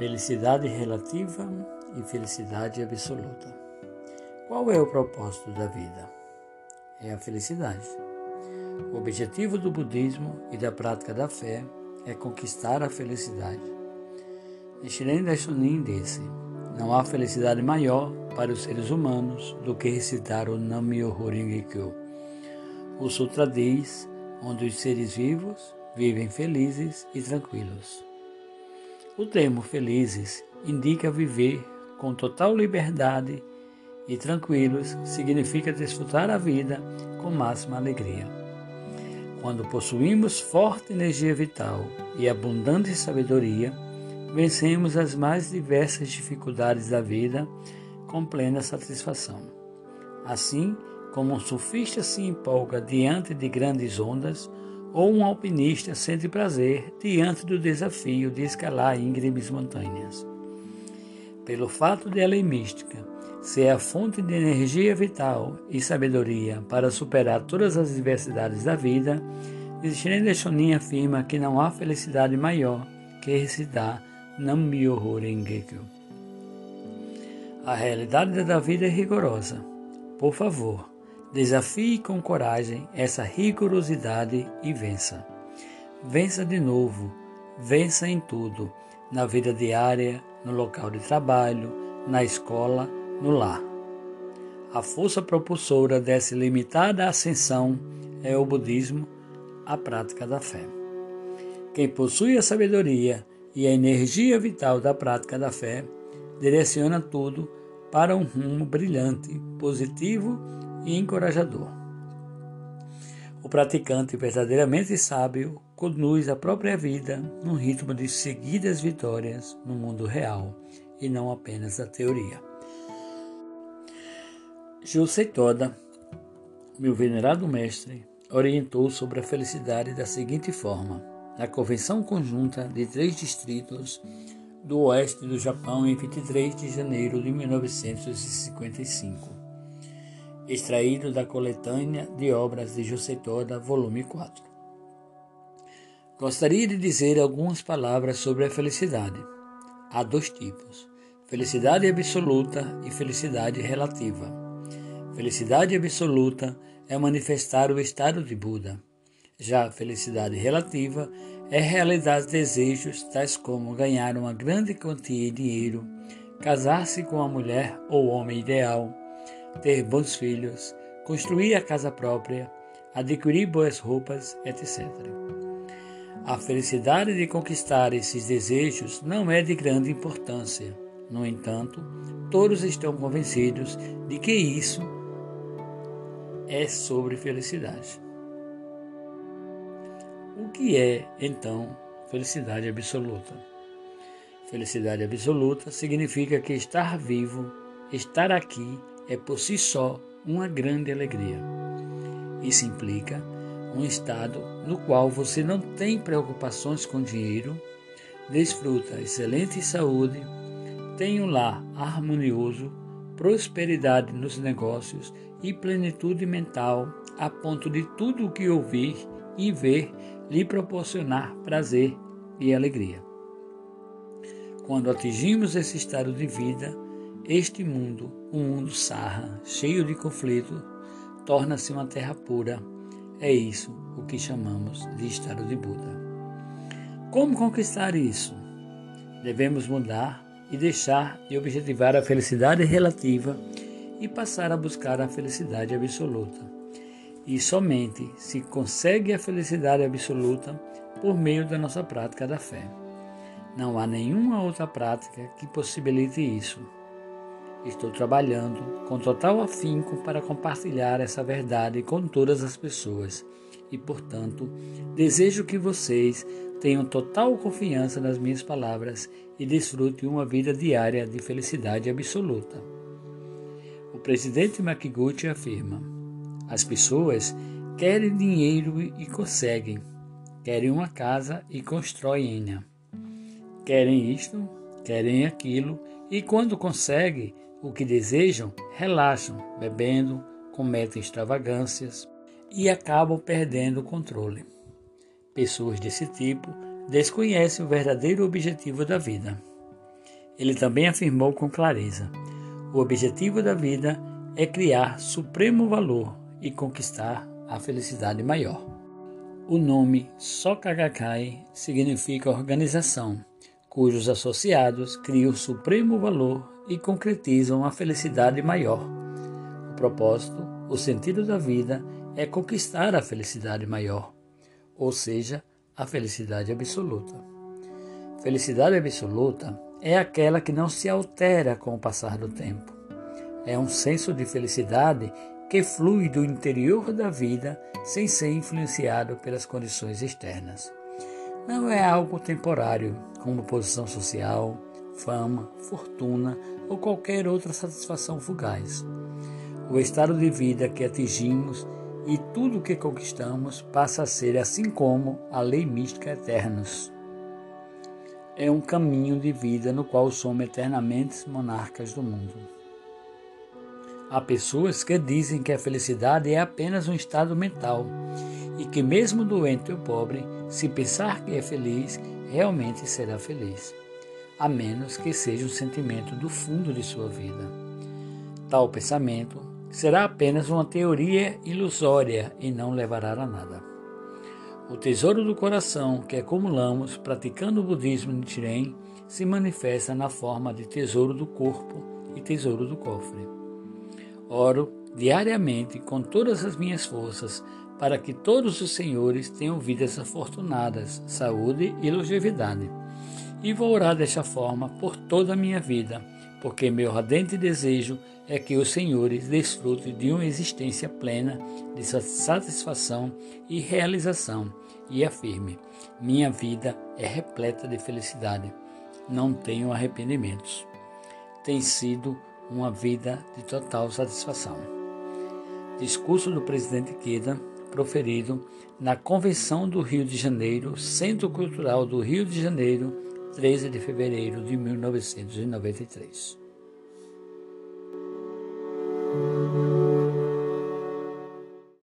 Felicidade relativa e felicidade absoluta. Qual é o propósito da vida? É a felicidade. O objetivo do budismo e da prática da fé é conquistar a felicidade. Nichiren Daishonin disse: Não há felicidade maior para os seres humanos do que recitar o Nam-myoho Renge-kyo. O sutra diz: onde os seres vivos vivem felizes e tranquilos. O termo felizes indica viver com total liberdade e tranquilos significa desfrutar a vida com máxima alegria. Quando possuímos forte energia vital e abundante sabedoria, vencemos as mais diversas dificuldades da vida com plena satisfação. Assim como um surfista se empolga diante de grandes ondas, ou um alpinista sente prazer diante do desafio de escalar íngremes montanhas. Pelo fato de a lei mística ser a fonte de energia vital e sabedoria para superar todas as adversidades da vida, Nichiren Shonin afirma que não há felicidade maior que recitar Nam-myoho Renge-kyo. A realidade da vida é rigorosa. Por favor, Desafie com coragem essa rigorosidade e vença. Vença de novo, vença em tudo, na vida diária, no local de trabalho, na escola, no lar. A força propulsora dessa limitada ascensão é o budismo, a prática da fé. Quem possui a sabedoria e a energia vital da prática da fé direciona tudo para um rumo brilhante, positivo e encorajador. O praticante verdadeiramente sábio conduz a própria vida num ritmo de seguidas vitórias no mundo real e não apenas a teoria. José Toda, meu venerado mestre, orientou sobre a felicidade da seguinte forma: na Convenção Conjunta de Três Distritos do Oeste do Japão em 23 de janeiro de 1955 extraído da coletânea de obras de José Toda, volume 4. Gostaria de dizer algumas palavras sobre a felicidade. Há dois tipos: felicidade absoluta e felicidade relativa. Felicidade absoluta é manifestar o estado de Buda. Já a felicidade relativa é realizar desejos tais como ganhar uma grande quantia de dinheiro, casar-se com a mulher ou homem ideal, ter bons filhos, construir a casa própria, adquirir boas roupas, etc. A felicidade de conquistar esses desejos não é de grande importância. No entanto, todos estão convencidos de que isso é sobre felicidade. O que é, então, felicidade absoluta? Felicidade absoluta significa que estar vivo, estar aqui, é por si só uma grande alegria. Isso implica um estado no qual você não tem preocupações com dinheiro, desfruta excelente saúde, tem um lar harmonioso, prosperidade nos negócios e plenitude mental a ponto de tudo o que ouvir e ver lhe proporcionar prazer e alegria. Quando atingimos esse estado de vida, este mundo, um mundo sarra, cheio de conflito, torna-se uma terra pura. É isso o que chamamos de estado de Buda. Como conquistar isso? Devemos mudar e deixar de objetivar a felicidade relativa e passar a buscar a felicidade absoluta. E somente se consegue a felicidade absoluta por meio da nossa prática da fé. Não há nenhuma outra prática que possibilite isso. Estou trabalhando com total afinco para compartilhar essa verdade com todas as pessoas. E, portanto, desejo que vocês tenham total confiança nas minhas palavras e desfrutem uma vida diária de felicidade absoluta. O presidente Makiguchi afirma: as pessoas querem dinheiro e conseguem, querem uma casa e constroem-na, querem isto, querem aquilo e, quando conseguem, o que desejam, relaxam, bebendo, cometem extravagâncias e acabam perdendo o controle. Pessoas desse tipo desconhecem o verdadeiro objetivo da vida. ele também afirmou com clareza: o objetivo da vida é criar supremo valor e conquistar a felicidade maior. O nome Soka Gakkai significa organização, cujos associados criam supremo valor e concretizam a felicidade maior. O propósito, o sentido da vida é conquistar a felicidade maior, ou seja, a felicidade absoluta. Felicidade absoluta é aquela que não se altera com o passar do tempo. É um senso de felicidade que flui do interior da vida sem ser influenciado pelas condições externas. Não é algo temporário, como posição social, fama, fortuna ou qualquer outra satisfação fugaz. O estado de vida que atingimos e tudo o que conquistamos passa a ser assim como a lei mística eternos. É um caminho de vida no qual somos eternamente monarcas do mundo. Há pessoas que dizem que a felicidade é apenas um estado mental e que, mesmo doente ou pobre, se pensar que é feliz, realmente será feliz, a menos que seja um sentimento do fundo de sua vida. Tal pensamento será apenas uma teoria ilusória e não levará a nada. O tesouro do coração que acumulamos praticando o budismo Nichiren se manifesta na forma de tesouro do corpo e tesouro do cofre. Oro diariamente com todas as minhas forças para que todos os senhores tenham vidas afortunadas, saúde e longevidade. E vou orar desta forma por toda a minha vida, porque meu ardente desejo é que os senhores desfrutem de uma existência plena de satisfação e realização e afirme: minha vida é repleta de felicidade, não tenho arrependimentos. Tem sido uma vida de total satisfação. Discurso do presidente Queda, proferido na Convenção do Rio de Janeiro, Centro Cultural do Rio de Janeiro, 13 de fevereiro de 1993.